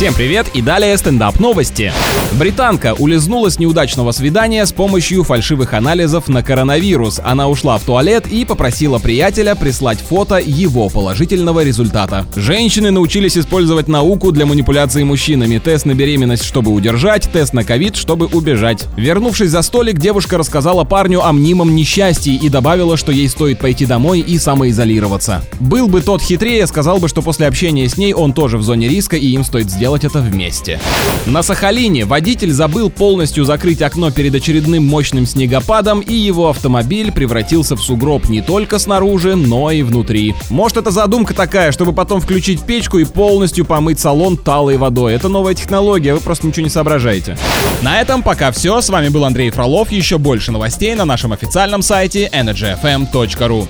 Всем привет и далее стендап новости. Британка улизнула с неудачного свидания с помощью фальшивых анализов на коронавирус. Она ушла в туалет и попросила приятеля прислать фото его положительного результата. Женщины научились использовать науку для манипуляции мужчинами. Тест на беременность, чтобы удержать, тест на ковид, чтобы убежать. Вернувшись за столик, девушка рассказала парню о мнимом несчастье и добавила, что ей стоит пойти домой и самоизолироваться. Был бы тот хитрее, сказал бы, что после общения с ней он тоже в зоне риска и им стоит сделать это вместе. На Сахалине водитель забыл полностью закрыть окно перед очередным мощным снегопадом, и его автомобиль превратился в сугроб не только снаружи, но и внутри. Может, это задумка такая, чтобы потом включить печку и полностью помыть салон талой водой. Это новая технология, вы просто ничего не соображаете. На этом пока все. С вами был Андрей Фролов. Еще больше новостей на нашем официальном сайте energyfm.ru.